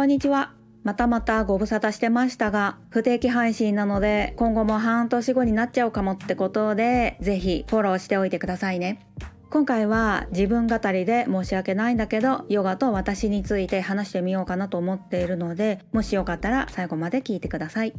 こんにちは。またまたご無沙汰してましたが、不定期配信なので、今後も半年後になっちゃうかもってことで、ぜひフォローしておいてくださいね。今回は自分語りで申し訳ないんだけど、ヨガと私について話してみようかなと思っているので、もしよかったら最後まで聞いてください。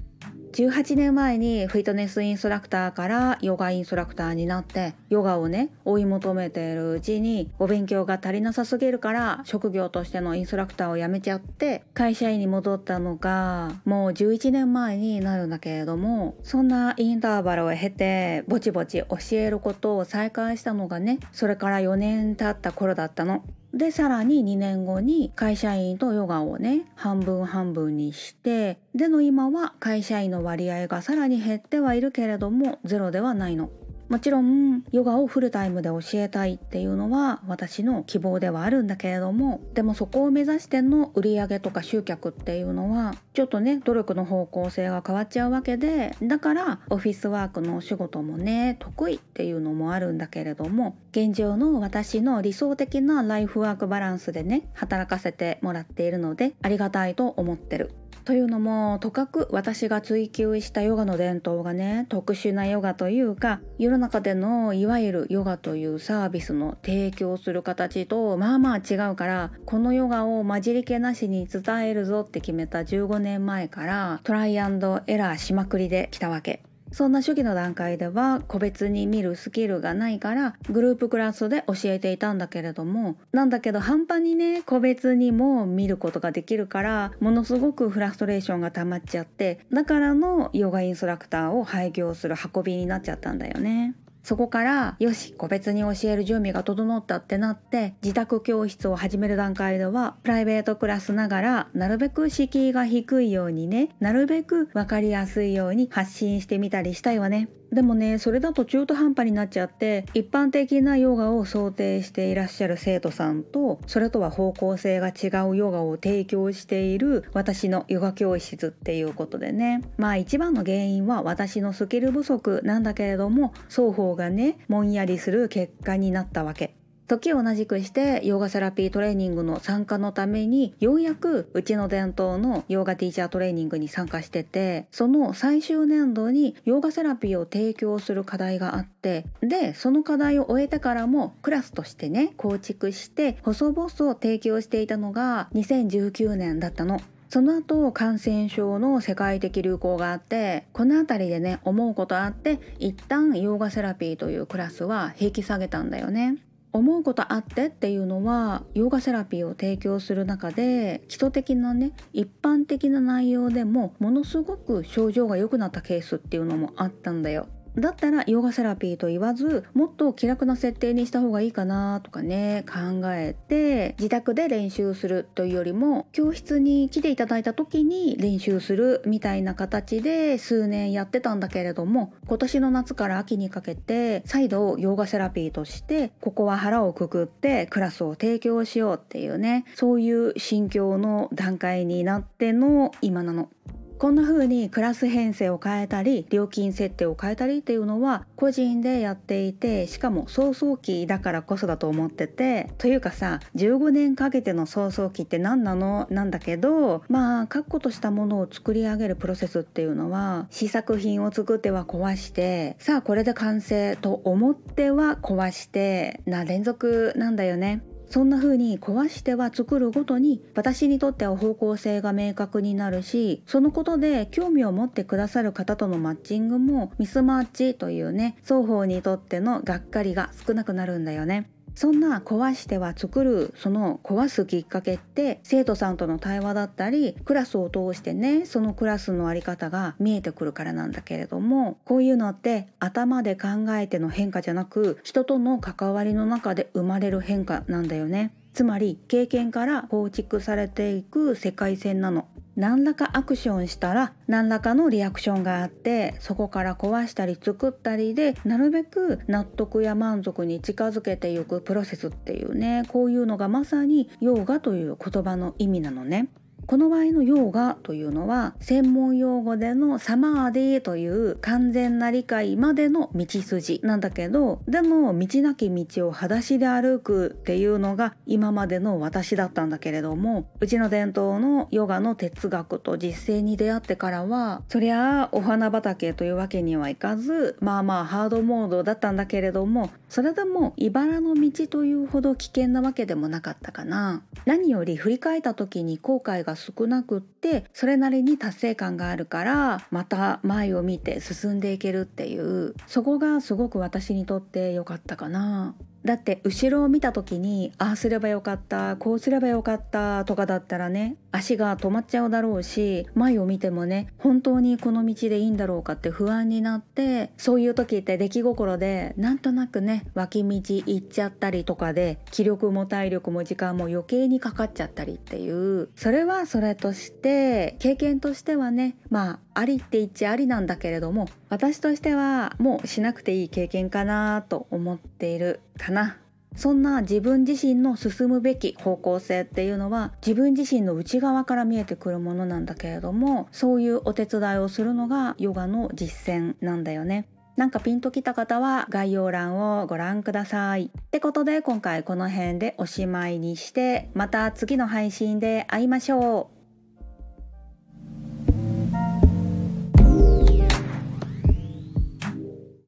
18年前にフィットネスインストラクターからヨガインストラクターになってヨガをね追い求めているうちにお勉強が足りなさすぎるから職業としてのインストラクターを辞めちゃって会社員に戻ったのがもう11年前になるんだけれどもそんなインターバルを経てぼちぼち教えることを再開したのがねそれから4年経った頃だったの。でさらに2年後に会社員とヨガをね半分半分にしてでの今は会社員の割合がさらに減ってはいるけれどもゼロではないの。もちろんヨガをフルタイムで教えたいっていうのは私の希望ではあるんだけれどもでもそこを目指しての売り上げとか集客っていうのはちょっとね努力の方向性が変わっちゃうわけでだからオフィスワークのお仕事もね得意っていうのもあるんだけれども現状の私の理想的なライフワークバランスでね働かせてもらっているのでありがたいと思ってる。というのもとかく私が追求したヨガの伝統がね特殊なヨガというか世の中でのいわゆるヨガというサービスの提供する形とまあまあ違うからこのヨガを混じり気なしに伝えるぞって決めた15年前からトライエラーしまくりできたわけ。そんな初期の段階では個別に見るスキルがないからグループクラスで教えていたんだけれどもなんだけど半端にね個別にも見ることができるからものすごくフラストレーションが溜まっちゃってだからのヨガインストラクターを廃業する運びになっちゃったんだよね。そこからよし個別に教える準備が整ったってなって自宅教室を始める段階ではプライベートクラスながらなるべく敷居が低いようにねなるべく分かりやすいように発信してみたりしたいわね。でもねそれだと中途半端になっちゃって一般的なヨガを想定していらっしゃる生徒さんとそれとは方向性が違うヨガを提供している私のヨガ教室っていうことでねまあ一番の原因は私のスキル不足なんだけれども双方がねもんやりする結果になったわけ。時を同じくしてヨガセラピートレーニングの参加のためにようやくうちの伝統のヨガティーチャートレーニングに参加しててその最終年度にヨガセラピーを提供する課題があってでその課題を終えてからもクラスとしてね構築して細々提供していたのが2019年だったの。その後感染症の世界的流行があってこの辺りでね思うことあって一旦ヨーガセラピーというクラスは引き下げたんだよね。思うことあってっていうのはヨガセラピーを提供する中で基礎的なね一般的な内容でもものすごく症状が良くなったケースっていうのもあったんだよ。だったらヨガセラピーと言わずもっと気楽な設定にした方がいいかなとかね考えて自宅で練習するというよりも教室に来ていただいた時に練習するみたいな形で数年やってたんだけれども今年の夏から秋にかけて再度ヨガセラピーとしてここは腹をくくってクラスを提供しようっていうねそういう心境の段階になっての今なの。こんな風にクラス編成を変えたり料金設定を変えたりっていうのは個人でやっていてしかも早々期だからこそだと思っててというかさ15年かけての早々期って何なの？なんだけどまあ確固としたものを作り上げるプロセスっていうのは試作品を作っては壊してさあこれで完成と思っては壊してな連続なんだよね。そんな風に壊しては作るごとに私にとっては方向性が明確になるしそのことで興味を持ってくださる方とのマッチングもミスマッチというね双方にとってのがっかりが少なくなるんだよね。そんな壊しては作るその壊すきっかけって生徒さんとの対話だったりクラスを通してねそのクラスの在り方が見えてくるからなんだけれどもこういうのって頭で考えての変化じゃなく人との関わりの中で生まれる変化なんだよね。つまり経験から構築されていく世界線なの何らかアクションしたら何らかのリアクションがあってそこから壊したり作ったりでなるべく納得や満足に近づけていくプロセスっていうねこういうのがまさにヨーガという言葉の意味なのね。この場合のヨーガというのは専門用語でのサマーディという完全な理解までの道筋なんだけどでも道なき道を裸足で歩くっていうのが今までの私だったんだけれどもうちの伝統のヨガの哲学と実践に出会ってからはそりゃあお花畑というわけにはいかずまあまあハードモードだったんだけれどもそれでも茨の道というほど危険なわけでもなかったかな。何より振り返った時に後悔が少なくってそれなりに達成感があるからまた前を見て進んでいけるっていう。そこがすごく私にとって良かったかな。だって後ろを見た時にああすればよかったこうすればよかったとかだったらね足が止まっちゃうだろうし前を見てもね本当にこの道でいいんだろうかって不安になってそういう時って出来心でなんとなくね脇道行っちゃったりとかで気力も体力も時間も余計にかかっちゃったりっていう。それはそれとして経験としてはねまあありって言っちゃありなんだけれども私としてはもうしなくていい経験かなと思っているかなそんな自分自身の進むべき方向性っていうのは自分自身の内側から見えてくるものなんだけれどもそういうお手伝いをするのがヨガの実践なんだよね。なんかピンときた方は概要欄をご覧ください。ってことで今回この辺でおしまいにしてまた次の配信で会いましょう。